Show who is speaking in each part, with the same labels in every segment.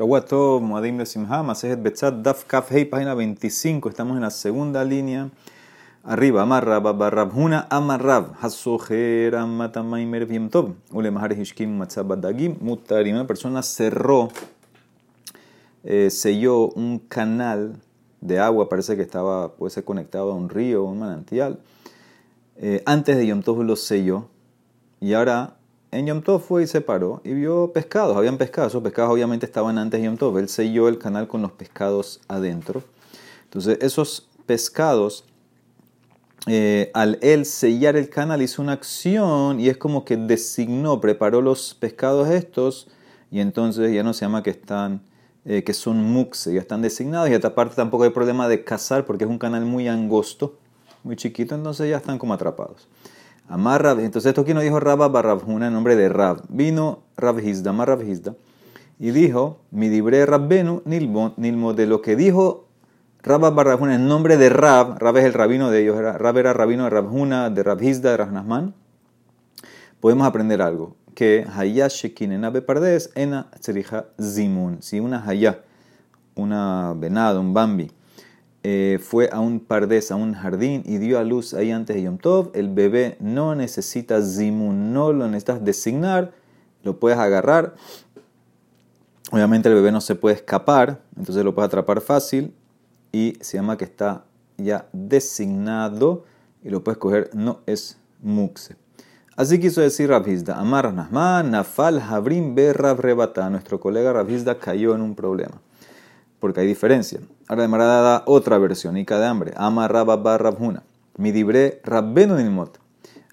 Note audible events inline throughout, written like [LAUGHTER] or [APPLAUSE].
Speaker 1: Shawato, Moadim de Simha, Masejet Betzat, Daf Kaf Hei, página 25. Estamos en la segunda línea. Arriba, Amarrab, Barrabhuna, Amarrab, Hasojer, Amatamaimer, Viemtov, Ulemahar Hishkim, Matzabadagim, Mutarim. Una persona cerró, eh, selló un canal de agua, parece que estaba, puede ser conectado a un río un manantial. Eh, antes de Yom Tov lo selló y ahora en Yom Tov fue y se paró y vio pescados, habían pescados, esos pescados obviamente estaban antes de Yom Tov, él selló el canal con los pescados adentro. Entonces esos pescados, eh, al él sellar el canal hizo una acción y es como que designó, preparó los pescados estos y entonces ya no se llama que están, eh, que son muxe, ya están designados y esta parte tampoco hay problema de cazar porque es un canal muy angosto, muy chiquito, entonces ya están como atrapados. Amar Rab, entonces esto aquí no dijo Rabba Barrabhuna en nombre de Rab. Vino Rab Hizda, Amar Rab Hizda, y dijo, mi dibre Rabbenu Nilmo, de lo que dijo Rabba Barrabhuna en nombre de Rab, Rab es el rabino de ellos, Rab era rabino de Rabhuna, de Rab Hizda, de Rahnasman, podemos aprender algo, que Hayá Shekinena Pardes ena Tzerija Zimun, si una Hayá, una venada, un bambi, eh, fue a un pardés, a un jardín y dio a luz ahí antes de Yom Tov, el bebé no necesita zimun, no lo necesitas designar, lo puedes agarrar. Obviamente el bebé no se puede escapar, entonces lo puedes atrapar fácil y se llama que está ya designado y lo puedes coger, no es muxe. Así quiso decir Rabhizda, Amar Nahman, Nafal Habrim Rebata. Nuestro colega Rabhizda cayó en un problema porque hay diferencia. Ahora de da otra versión, Ica de hambre. Ama rabba barra Mi dibre rabbenu nilmot.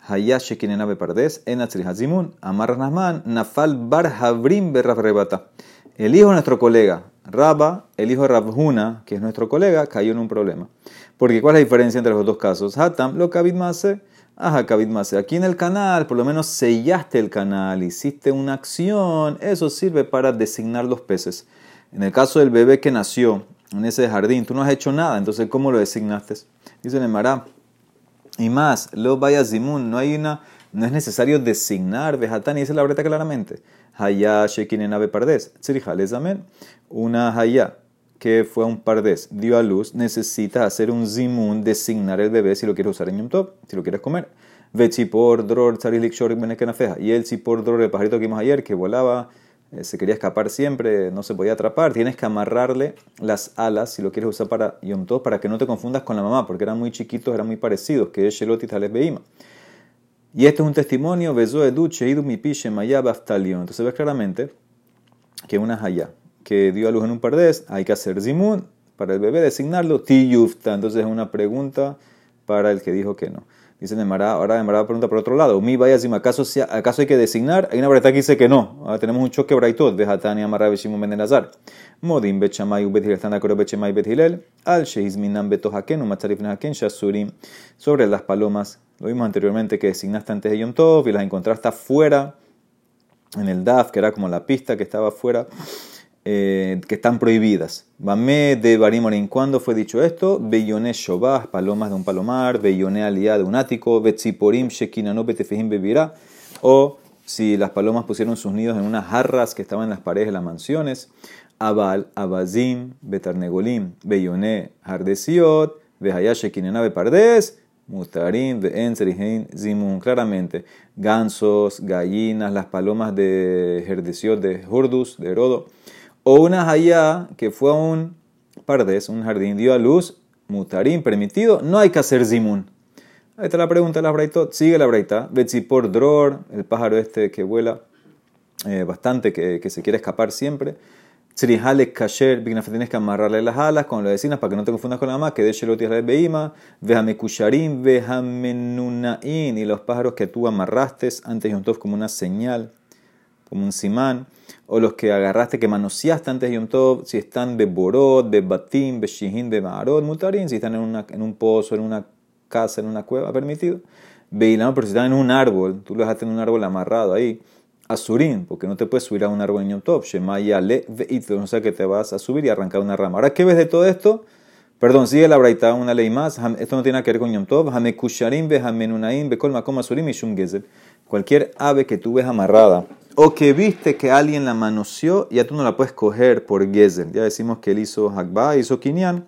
Speaker 1: Hayash shekinena pardes en hazimun. Amar nasman, nafal bar habrim berrab rebata. El hijo de nuestro colega, Rabba, el hijo de Rabhuna, que es nuestro colega, cayó en un problema. Porque ¿cuál es la diferencia entre los dos casos? Hatam, lo kabit mase, ajá. Aquí en el canal, por lo menos sellaste el canal, hiciste una acción, eso sirve para designar los peces. En el caso del bebé que nació en ese jardín, tú no has hecho nada, entonces ¿cómo lo designaste? Dice el Mará. Y más, lo vaya zimun, no hay una, no es necesario designar Bejatán, y dice la breta claramente. Hayá Shekin ave pardés. amen. Una Hayá que fue un pardés, dio a luz, necesitas hacer un zimun, designar el bebé si lo quieres usar en Yom Tov, si lo quieres comer. Vechipor, dror, tsarilik, shor, Y el chipor, dror, el pajarito que vimos ayer, que volaba se quería escapar siempre, no se podía atrapar, tienes que amarrarle las alas si lo quieres usar para Yom Tov, para que no te confundas con la mamá, porque eran muy chiquitos, eran muy parecidos, que es Shelot y Taleb Beima. Y este es un testimonio, Bezo Mayab Aftalion. Entonces ves claramente que una Haya que dio a luz en un pardés, hay que hacer Zimun para el bebé, designarlo Tiyufta. Entonces es una pregunta para el que dijo que no. Dice Nemara, ahora Nemara pregunta por otro lado. Mi vaya si acaso, acaso hay que designar. Hay una breta que dice que no. Ahora tenemos un choque braitot. Vejatani amarra beshimon ben elazar. Modim bechamay u bethilel bechemay bethilel. Al sheizminan betohaken u matzarif haken shasurim. Sobre las palomas. Lo vimos anteriormente que designaste antes de Yom Tov y las encontraste afuera en el DAF, que era como la pista que estaba afuera. Eh, que están prohibidas. Bame de Barimorin, ¿cuándo fue dicho esto? Beyone Shobah, palomas de un palomar, Beyone Aliyah de un ático, Betziporim Shekinano Betefejim Bevirá, o si las palomas pusieron sus nidos en unas jarras que estaban en las paredes de las mansiones, Abal, Abazim, Betarnegolim, Beyone Hardesiot, Behaya Shekinana Bepardes, Mutarim, Beenzerihein, Zimun, claramente, gansos, gallinas, las palomas de Herdesiot, de Hurdus, de Herodo, o una hayá que fue a un pardés, un jardín, dio a luz, mutarín, permitido, no hay que hacer zimun. Ahí está la pregunta la braitot. Sigue la braita. por dror, el pájaro este que vuela eh, bastante, que, que, se quiere escapar siempre. Tzrihale kasher, tienes que amarrarle las alas con las vecinas para que no te confundas con la mamá, que de shelotis la beima, vejame kusharim, vejamenunain, y los pájaros que tú amarraste antes de como una señal, como un simán o los que agarraste, que manoseaste antes de Yom Tov, si están beborot, bebatim, beshihin, bemarot, mutarin, si están en, una, en un pozo, en una casa, en una cueva, permitido. Beilano, pero si están en un árbol, tú lo dejaste en un árbol amarrado ahí, azurín, porque no te puedes subir a un árbol en Yom Tov, shemaya le no sé que te vas a subir y arrancar una rama. Ahora, ¿qué ves de todo esto? Perdón, sigue la braita, una ley más. Esto no tiene que ver con Yom Tov. Hamekusharim, behamenunaim, bekol makom asurim y Cualquier ave que tú ves amarrada o que viste que alguien la manoseó, ya tú no la puedes coger por Gezer. Ya decimos que él hizo Hakba, hizo Kinyan,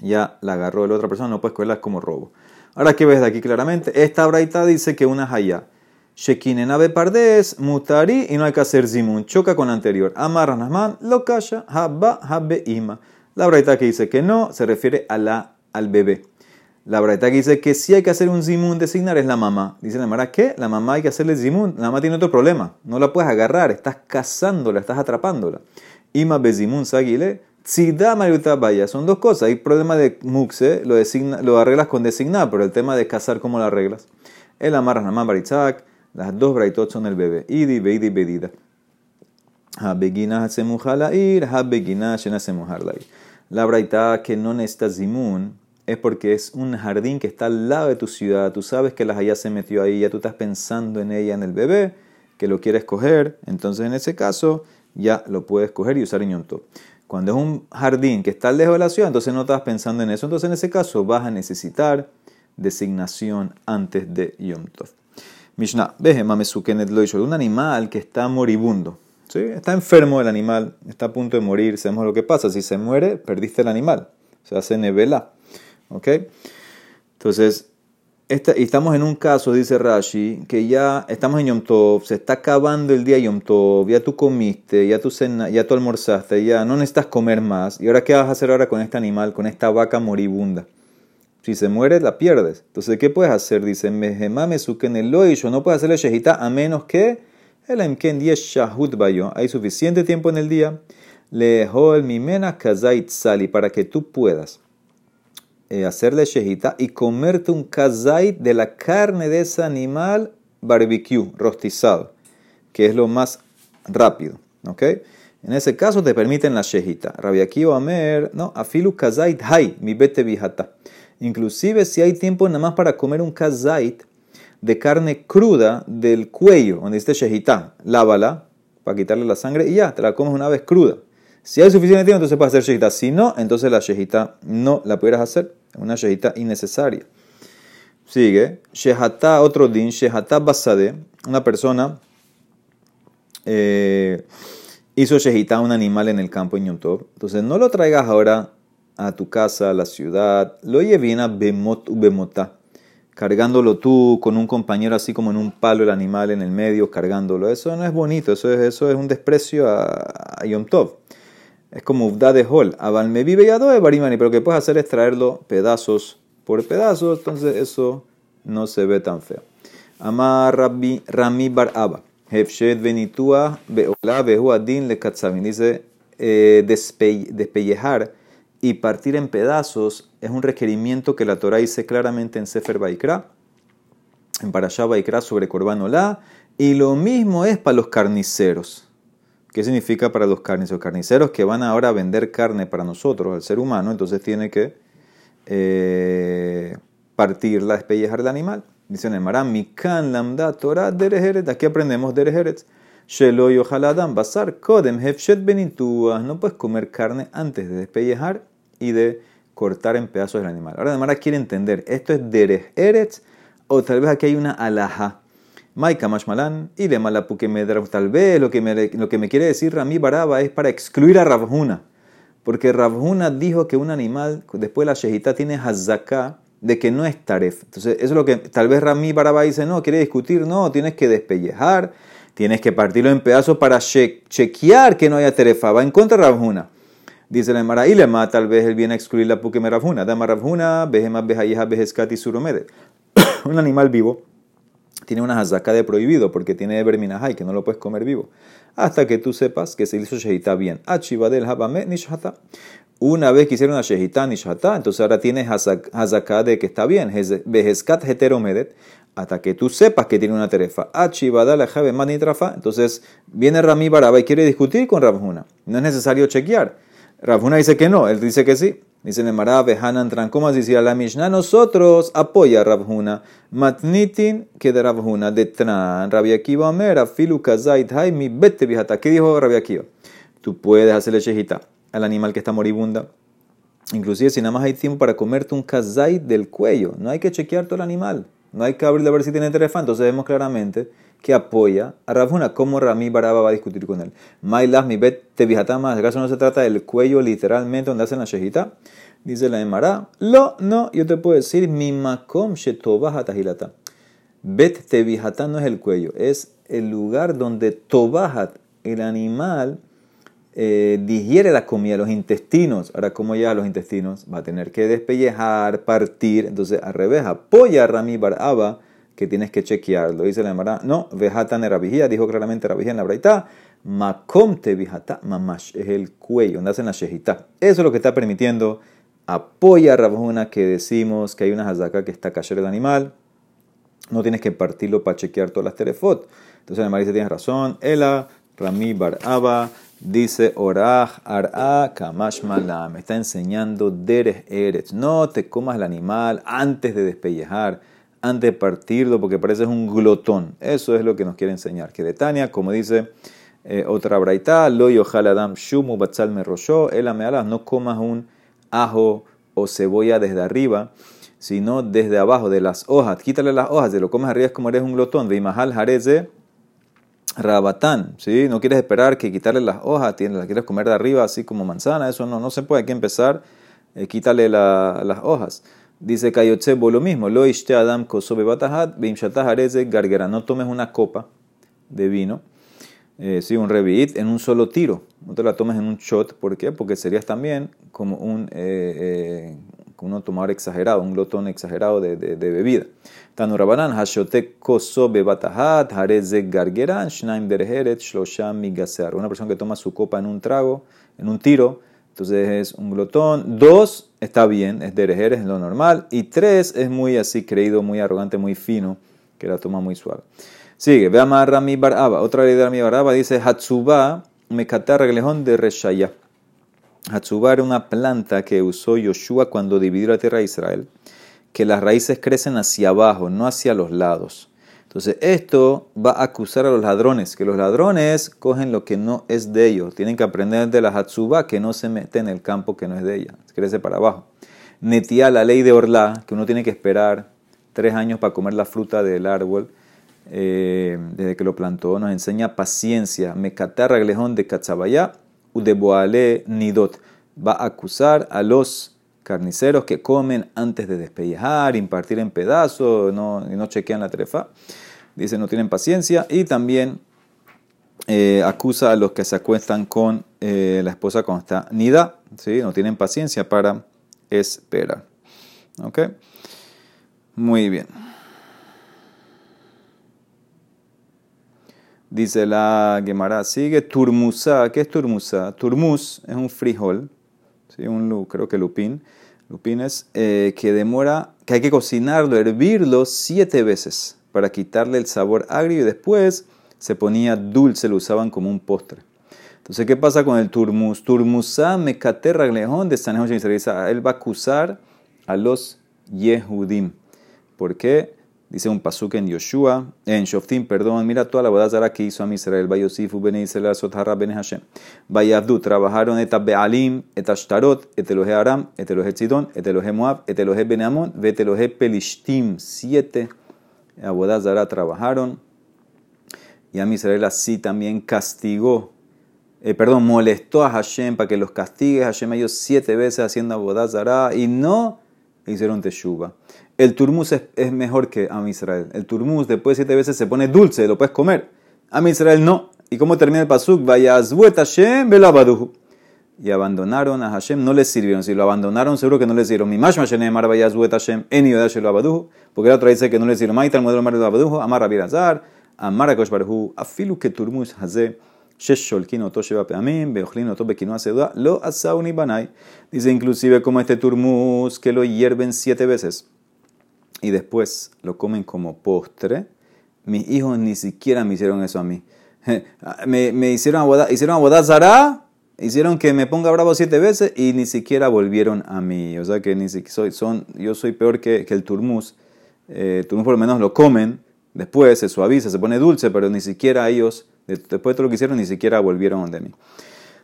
Speaker 1: ya la agarró de la otra persona, no puedes cogerla como robo. Ahora, ¿qué ves de aquí claramente? Esta braita dice que una haya. Shekinenabe pardes, mutari, y no hay que hacer zimun. Choca con la anterior. Amarra nasman, lo kasha, habba, habbe ima. La braita que dice que no, se refiere a la, al bebé. La braita que dice que sí hay que hacer un zimun designar es la mamá. Dice la mamá, ¿qué? La mamá hay que hacerle zimun. La mamá tiene otro problema. No la puedes agarrar, estás cazándola, estás atrapándola. Ima bezimun sagile, tzida mariuta vaya. Son dos cosas. Hay problema de muxe, lo, designa, lo arreglas con designar, pero el tema de cazar, ¿cómo lo arreglas? El amarra namán baritzak, las dos braitot son el bebé. Idi, beidi, bedida. Habegina ir, habegina shena La braita que no necesita zimun es porque es un jardín que está al lado de tu ciudad. Tú sabes que la Jaya se metió ahí, ya tú estás pensando en ella, en el bebé, que lo quieres coger. Entonces, en ese caso, ya lo puedes coger y usar en Yom Cuando es un jardín que está lejos de la ciudad, entonces no estás pensando en eso. Entonces, en ese caso, vas a necesitar designación antes de Yom Tov. Mishnah, lo un animal que está moribundo. ¿sí? Está enfermo el animal, está a punto de morir. Sabemos lo que pasa. Si se muere, perdiste el animal. Se hace nevela. ¿Ok? Entonces, estamos en un caso, dice Rashi, que ya estamos en Yom Tov, se está acabando el día Yom Tov, ya tú comiste, ya tú, cena, ya tú almorzaste, ya no necesitas comer más. ¿Y ahora qué vas a hacer ahora con este animal, con esta vaca moribunda? Si se muere, la pierdes. Entonces, ¿qué puedes hacer? Dice, Mejemame yo no puedes hacerle shejita a menos que el emken shahut bayo. Hay suficiente tiempo en el día. Lehol mimena kazait sali para que tú puedas eh, hacerle shejita y comerte un kazait de la carne de ese animal barbecue, rostizado, que es lo más rápido. ¿ok? En ese caso te permiten la shejita. Rabiakiva Amer, no, afilu kazait hay, mi bete vijata. Inclusive si hay tiempo nada más para comer un kazait de carne cruda del cuello, donde esté shejita, lávala para quitarle la sangre y ya, te la comes una vez cruda. Si hay suficiente tiempo, entonces puedes hacer shejita. Si no, entonces la shejita no la pudieras hacer. Una shejita innecesaria. Sigue. Shehata, otro din. Shehata basade. Una persona eh, hizo shejita a un animal en el campo en Yom Entonces no lo traigas ahora a tu casa, a la ciudad. Lo llevina bemot u bemota. Cargándolo tú con un compañero así como en un palo el animal en el medio, cargándolo. Eso no es bonito. Eso es, eso es un desprecio a, a Yom Tov. Es como Uvda de Hol. Abal me vive de barimani, pero lo que puedes hacer es traerlo pedazos por pedazos, entonces eso no se ve tan feo. Amar Rami Bar Abba. Hefshed Benitua Beola Behuadin Le Katzavin. Dice eh, despellejar y partir en pedazos es un requerimiento que la Torah dice claramente en Sefer Baikra, en Parashah Baikra sobre Korban Olá, y lo mismo es para los carniceros. ¿Qué significa para los carniceros? Carniceros que van ahora a vender carne para nosotros, el ser humano, entonces tiene que eh, partirla, despellejar el animal. Dice Nemara, Mikan lamda Torah derejeret. Aquí aprendemos derejeret. Shelo yohaladam basar kodem hefshet benituah. No puedes comer carne antes de despellejar y de cortar en pedazos el animal. Ahora Nemara quiere entender, ¿esto es derejeret o tal vez aquí hay una alhaja? Maika Mashmalan y le malapuque Tal vez lo que, me, lo que me quiere decir Rami Baraba es para excluir a Rabhuna. Porque Rabhuna dijo que un animal, después de la shejita, tiene hazaká de que no es taref. Entonces, es lo que tal vez Rami Baraba dice, no, quiere discutir, no, tienes que despellejar, tienes que partirlo en pedazos para chequear que no haya tarefa. Va en contra de Rabhuna. Dice la Mara, y tal vez él viene a excluir la puque Rabhuna. Dama Rabhuna, behema behayeha beheskati suromede. [COUGHS] un animal vivo tiene una hazaká de prohibido porque tiene verminajay que no lo puedes comer vivo. Hasta que tú sepas que se hizo shehita bien. nishata. Una vez que hicieron una shehita nishata, entonces ahora tienes hazaká de que está bien. Vejeskat heteromedet. Hasta que tú sepas que tiene una terefa. Nitrafa. Entonces viene Rami Baraba y quiere discutir con Rabjuna. No es necesario chequear. Rabjuna dice que no, él dice que sí. Dice Nemara, Hanan ¿cómo decía la Mishnah? Nosotros apoya Rabhuna. Matnitin que de Rabhuna. De Tran, Rabbi Akiva Omer, Filu Kazait Hai, mi bete vijata. ¿Qué dijo Rabbi Akiva? Tú puedes hacerle shejita al animal que está moribunda. Inclusive si nada más hay tiempo para comerte un kazait del cuello. No hay que chequear todo el animal. No hay que abrirle a ver si tiene terefa. Entonces vemos claramente que apoya a Rabhuna. ¿Cómo Rami Baraba va a discutir con él? Mailas mi bet tevijatama. ¿Acaso no se trata del cuello literalmente donde hacen la shejita? Dice la Emara. Lo, no, yo te puedo decir mi makom shetobah tahilata. Bet tevijatá no es el cuello, es el lugar donde tobahat, el animal, eh, digiere la comida, los intestinos. Ahora, ¿cómo llega a los intestinos? Va a tener que despellejar, partir. Entonces, al revés, apoya a Rami Baraba que tienes que chequearlo. Dice la Emara, no, vejatan era vigía, dijo claramente era vigía en la braita, makom vijata mamash, es el cuello, donde hacen la shejita. Eso es lo que está permitiendo, apoya a Rabjuna que decimos que hay una hazaka que está cayendo el animal, no tienes que partirlo para chequear todas las telefot. Entonces la Emara dice, tienes razón, Ela, Rami Baraba, dice Oraj Ar'a Kamash Malam, está enseñando Derech Eretz, no te comas el animal antes de despellejar antes de partirlo porque pareces un glotón. Eso es lo que nos quiere enseñar. Que de Tania, como dice eh, otra braita, lo adam shumu batzal me el amealas, no comas un ajo o cebolla desde arriba, sino desde abajo, de las hojas. Quítale las hojas, de lo comes arriba es como eres un glotón. De imajal jareze rabatán, ¿sí? No quieres esperar que quitarle las hojas, las quieres comer de arriba así como manzana, eso no, no se puede, hay que empezar, eh, quítale las hojas. Dice Kayotsebo lo mismo, lo ishte adam kosobe batahat, gargara. No tomes una copa de vino, eh, sí, un revit, en un solo tiro. No te la tomes en un shot. ¿Por qué? Porque serías también como un, eh, eh, un tomador exagerado, un glotón exagerado de, de, bebida. Tanurabanan, hashote kosobe batahat, hareze gargeran, shnaim derheret, shlosham migasear. Una persona que toma su copa en un trago, en un tiro, entonces es un glotón. Dos, está bien, es derejer, es lo normal. Y tres, es muy así creído, muy arrogante, muy fino, que la toma muy suave. Sigue, ve a Rami Baraba. Otra ley de Rami Baraba dice, Hatsuba mekata reglejón de Reshaya. Hatsuba era una planta que usó Yoshua cuando dividió la tierra de Israel, que las raíces crecen hacia abajo, no hacia los lados. Entonces, esto va a acusar a los ladrones, que los ladrones cogen lo que no es de ellos. Tienen que aprender de la Hatsuba que no se mete en el campo que no es de ella, crece para abajo. Netía, la ley de Orlá, que uno tiene que esperar tres años para comer la fruta del árbol eh, desde que lo plantó, nos enseña paciencia. Mekatar reglejón de Katzabayá, Udeboale Nidot. Va a acusar a los carniceros que comen antes de despellejar, impartir en pedazos, no, y no chequean la trefa. Dice, no tienen paciencia. Y también eh, acusa a los que se acuestan con eh, la esposa cuando está nida. ¿sí? No tienen paciencia para esperar. ¿Ok? Muy bien. Dice la Gemara, sigue turmusa. ¿Qué es turmusa? Turmus es un frijol, ¿sí? un, creo que lupín. Lupín es eh, que demora, que hay que cocinarlo, hervirlo siete veces para quitarle el sabor agrio y después se ponía dulce, lo usaban como un postre. Entonces, ¿qué pasa con el turmus? Turmusa mecate raglejón de San Él va a acusar a los Yehudim. ¿Por qué? Dice un pasuk en Yoshua, en Shoftim, perdón, mira toda la bodazara que hizo a Israel. Bayosifu ben Israel Sothara ben Hashem. Bayavdu, trabajaron eta Bealim, eta Shtarot, et Elohe Aram, et Elohe Tzidon, et Moab, et Elohe Ben Amon, Elohe Pelishtim. Siete abodazara trabajaron. Y a Israel así también castigó, eh, perdón, molestó a Hashem para que los castigue. Hashem ellos siete veces haciendo abodazara y no hicieron teshuva. El turmus es, mejor que Am Israel. El turmus después de siete veces se pone dulce, lo puedes comer. Am Israel no. ¿Y cómo termina el pasuk? Hashem. Y abandonaron a Hashem, no les sirvieron. Si lo abandonaron, seguro que no les sirvieron. Mi mashma shenemar vayazbuet Hashem en Yodashel abaduhu. Porque la otra dice que no les sirvió. Maita el modelo mar abaduhu, amar rabirazar, amar a baruhu, afilu que turmus haze. Shesholkin oto sheba peamim, beochlin oto bekinu aseuda, lo asauni banai. Dice inclusive como este turmus que lo hierven siete veces y después lo comen como postre, mis hijos ni siquiera me hicieron eso a mí. [LAUGHS] Me, me hicieron abodar, hicieron zara, hicieron que me ponga bravo siete veces y ni siquiera volvieron a mí. O sea que ni soy, son, yo soy peor que, que el turmus. Eh, por lo menos lo comen, después se suaviza, se pone dulce, pero ni siquiera ellos, después de todo lo que hicieron, ni siquiera volvieron de mí.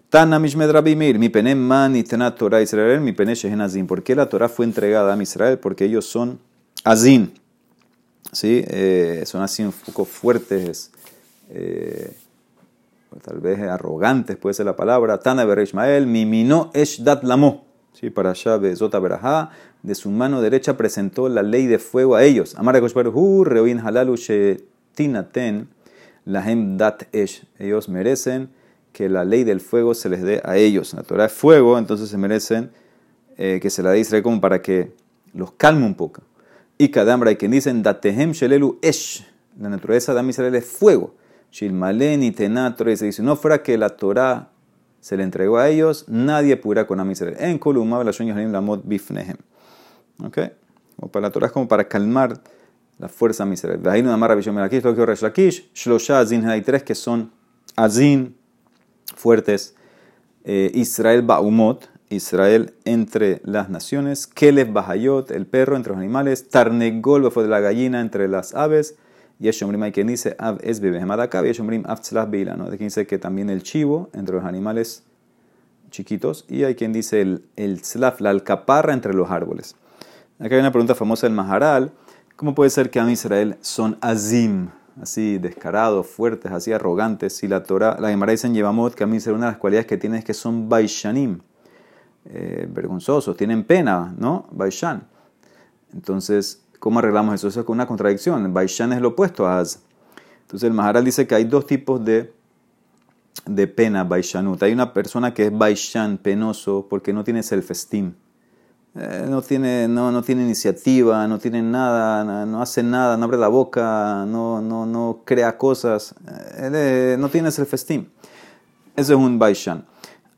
Speaker 1: Tana Mishmedrabimir, mi pene man y Torah Israel, mi pene Shehenazim. ¿Por qué la Torah fue entregada a Israel? Porque ellos son Azin. ¿sí? Eh, son así un poco fuertes, eh, tal vez arrogantes puede ser la palabra. Tana Ber Ishmael, Mimino Dat Lamo. ¿sí? Para allá, Bezota Berajá, de su mano derecha presentó la ley de fuego a ellos. Amara Koshbaruhu, Reoin Halalu Tinaten, Lahem Dat Esh. Ellos merecen que la ley del fuego se les dé a ellos. La Torah es fuego, entonces se merecen eh, que se la dé Israel como para que los calme un poco. Y Kadambra, hay quien dicen, Datehem Shelelu Esh. La naturaleza de Israel es fuego. Shilmalen y Tenatro. Y se dice, no fuera que la Torah se le entregó a ellos, nadie pudiera con Am Israel. En Kolumab la Mod Bifnehem. ¿Ok? Como para la Torah es como para calmar la fuerza de Israel. De ahí no amarra Bishom Melakish, lo que Resh Lakish, Shlosha Azin, hay tres que son Azin, fuertes. Eh, Israel Baumot, Israel entre las naciones, Kelef Bahayot, el perro entre los animales, Tarnegol, fue de la gallina entre las aves, y hay quien dice Av es Bebehemadakab, y Eshomrim Beila, ¿no? De quien dice que también el chivo entre los animales chiquitos, y hay quien dice el, el Tzlaf, la alcaparra entre los árboles. Acá hay una pregunta famosa del Maharal, ¿cómo puede ser que Am Israel son Azim? así descarados, fuertes, así arrogantes. Si la Torah, la Gemara dice en que a mí una de las cualidades que tienen es que son Baishanim, eh, vergonzosos, tienen pena, ¿no? Baishan. Entonces, ¿cómo arreglamos eso? Eso es una contradicción. Baishan es lo opuesto a Az. Entonces, el Maharal dice que hay dos tipos de, de pena, Baishanut. Hay una persona que es Baishan, penoso, porque no tiene self-esteem eh, no, tiene, no, no tiene iniciativa, no tiene nada, no hace nada, no abre la boca, no, no, no crea cosas, eh, no tiene self-esteem. Ese es un Baishan.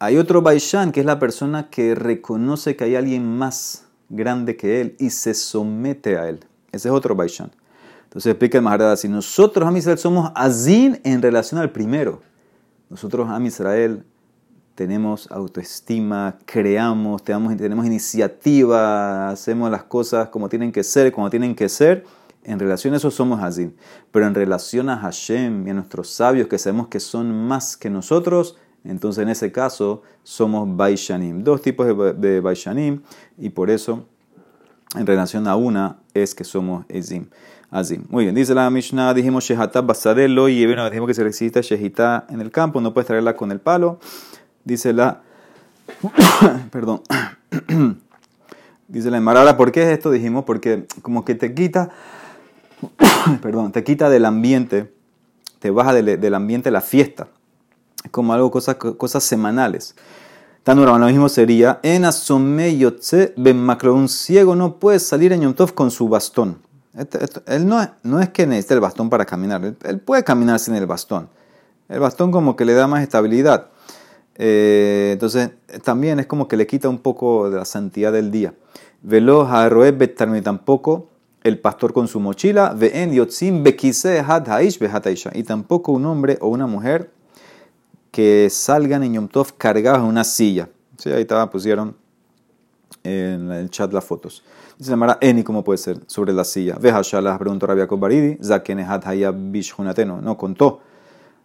Speaker 1: Hay otro Baishan que es la persona que reconoce que hay alguien más grande que él y se somete a él. Ese es otro Baishan. Entonces explica el Maharada, si nosotros, a Israel, somos Azin en relación al primero, nosotros, a Israel, tenemos autoestima, creamos, tenemos, tenemos iniciativa, hacemos las cosas como tienen que ser, como tienen que ser. En relación a eso somos así. Pero en relación a Hashem y a nuestros sabios que sabemos que son más que nosotros, entonces en ese caso somos Baishanim. Dos tipos de, de Baishanim y por eso en relación a una es que somos Ezim. Azim. Muy bien, dice la Mishnah, dijimos Shehata Basadelo y bueno, dijimos que se necesita Shehita en el campo, no puedes traerla con el palo. Dice la. [COUGHS] perdón. [COUGHS] Dice la Emara. ¿por qué es esto? Dijimos, porque como que te quita. [COUGHS] perdón, te quita del ambiente, te baja del, ambiente la fiesta. Como algo, cosas, cosas semanales. Tan lo mismo sería, en asome yotze ben macro, un ciego no puede salir en Yom Tov con su bastón. él no, no es que necesite el bastón para caminar, él, puede caminar sin el bastón. El bastón como que le da más estabilidad. Eh, entonces, también es como que le quita un poco de la santidad del día. Velo tampoco el pastor con su mochila, ve'en yotzim y tampoco un hombre o una mujer que salgan en Yom Tov cargados en una silla. Sí, ahí estaba, pusieron en el chat las fotos. Dice la Eni, ¿cómo puede ser? Sobre la silla. Vejashalah, preguntó Rabia Baridi, Zaken No, contó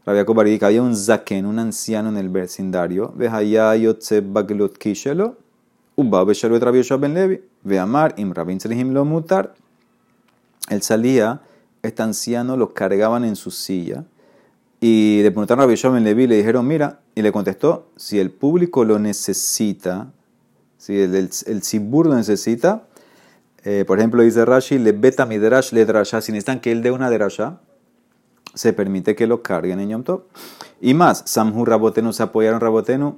Speaker 1: Rabia Jacob había un zaken, un anciano en el vecindario. Vejaya yotze baglot kishelo. Uba beshalu Rabbi Yoshua ben Levi. Veamar im rabin lo mutar. Él salía, este anciano lo cargaban en su silla. Y le preguntaron a Yoshua ben Levi le dijeron, mira, y le contestó, si el público lo necesita, si el, el, el lo necesita, eh, por ejemplo, dice Rashi, le beta midrash le drasha, si necesitan que él dé una drasha, se permite que lo carguen en Yom Tov. Y más, Samhu Rabotenu se apoyaron Rabotenu,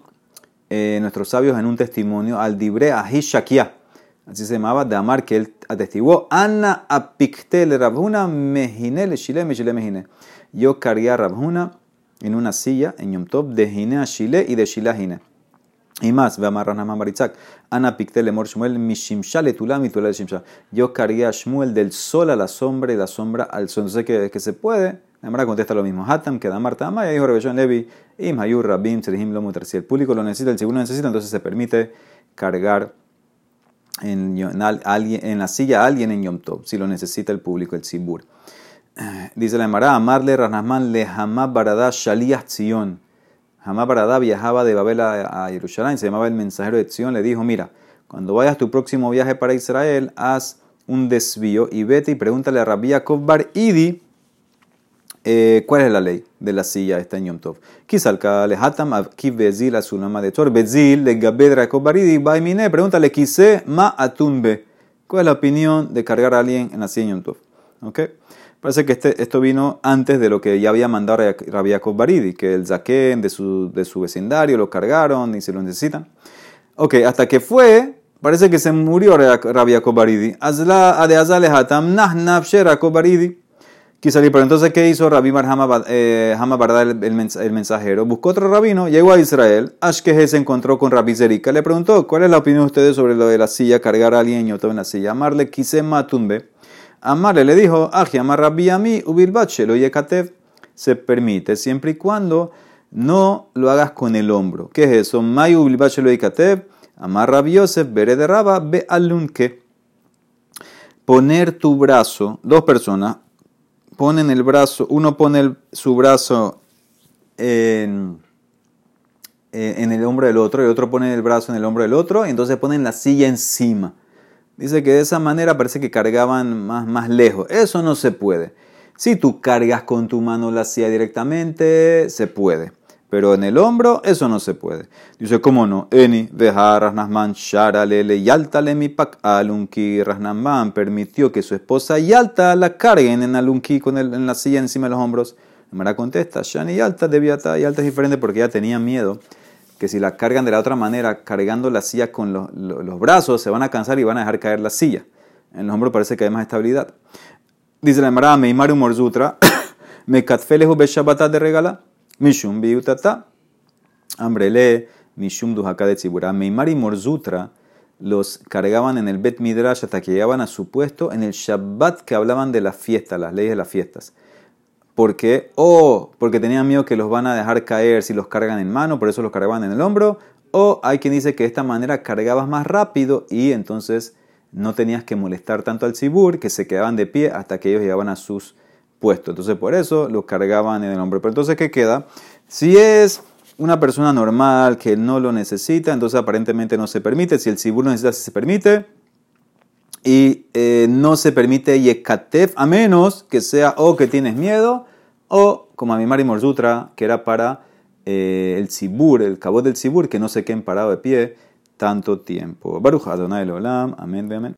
Speaker 1: eh, nuestros sabios, en un testimonio al Dibre Ahishakia. Así se llamaba, de que él atestiguó, Anna apiktel Rabhuna mejine le shile mejine. Yo cargué a Rabhuna en una silla en Yom Tov de Hine a Shile y de Shile a Hine. Y más, ve a Marrana Baritzak, Ana Emor Shmuel, Mishimsha Letulam y Tulal Shimsha. Yo cargué a Shmuel del sol a la sombra y la sombra al sol. Entonces, que, que se puede la Emara contesta lo mismo. Hatam, que da Marta Amaya, dijo Rebellón Levi, Im Hayur Rabim, Serihim lo Si el público lo necesita, el segundo lo necesita, entonces se permite cargar en, la silla a alguien en Yom Tov, si lo necesita el público, el Sibur. [CLEARS THROAT] Dice la Emara, Amarle Ranasman le Hamab Barada Shaliah Tzion. Hamab Barada viajaba de Babel a, Jerusalén, se llamaba el mensajero de Tzion, le dijo, mira, cuando vayas tu próximo viaje para Israel, haz un desvío y vete y pregúntale a Rabbi Yaakov Bar Idi eh, cuál es la ley de la silla esta en Yom Tov. Kisalka le hatam ki bezil a su de Tor, bezil le gabedra Yaakov Bar Idi, baimine, pregúntale quise ma atumbe. ¿Cuál es la opinión de cargar a alguien en la silla en Yom Tov? ¿Okay? Parece que este, esto vino antes de lo que ya había mandado Rabbi Yaakov Baridi, que el zaquén de su, de su vecindario lo cargaron y se lo necesitan. Ok, hasta que fue, parece que se murió Rabbi Yaakov Baridi. Azla de Azale Hatam Nahnab Yaakov Baridi. Salir, pero entonces, ¿qué hizo Rabbi Mar Hama eh, el, mensajero? Buscó otro rabino, llegó a Israel. Ashkehe se encontró con Rabbi Zerika. Le preguntó, ¿cuál es la opinión de ustedes sobre lo de la silla, cargar a alguien y otro en la silla? Amarle, quise matumbe. Amarle le dijo, Aji, amar Rabbi Ami, ubilbache, lo yekatev. Se permite siempre y cuando no lo hagas con el hombro. ¿Qué es eso? May ubilbache lo yekatev. Amar Rabbi Yosef, bere de raba, be alunke. Poner tu brazo, dos personas ponen el brazo, uno pone su brazo en, en el hombro del otro y otro pone el brazo en el hombro del otro y entonces ponen la silla encima. Dice que de esa manera parece que cargaban más, más lejos. Eso no se puede. Si tú cargas con tu mano la silla directamente, se puede. Pero en el hombro, eso no se puede. Dice, ¿cómo no? Eni, veja, rasnasman, sharalele, yaltale mi pak alunki. Rasnasman permitió que su esposa Yalta la carguen en alunki con en la silla encima de los hombros. Mara contesta, Shani Yalta debía estar, Yalta es diferente porque ella tenía miedo que si la cargan de la otra manera, cargando la silla con los, brazos, se van a cansar y van a dejar caer la silla. En los hombros parece que hay más estabilidad. Dice la Emara, Meimaru Morzutra, [COUGHS] me beshabata de regala, mishum biutata, hambrele, mishum duhaka de tzibura. Meimar y Morzutra los cargaban en el Bet Midrash hasta que llegaban a su puesto en el Shabbat que hablaban de las fiestas, las leyes de las fiestas. ¿Por qué? O porque tenían miedo que los van a dejar caer si los cargan en mano, por eso los cargaban en el hombro. O hay quien dice que de esta manera cargabas más rápido y entonces no tenías que molestar tanto al cibur, que se quedaban de pie hasta que ellos llegaban a sus puestos. Entonces por eso los cargaban en el hombro. Pero entonces, ¿qué queda? Si es una persona normal que no lo necesita, entonces aparentemente no se permite. Si el cibur lo necesita, se permite y eh, no se permite yekatef a menos que sea o que tienes miedo o como a mi Mari Morzutra, que era para eh, el cibur, el cabo del cibur, que no se queden parado de pie tanto tiempo. Baruch Adonai Olam, amén, amén.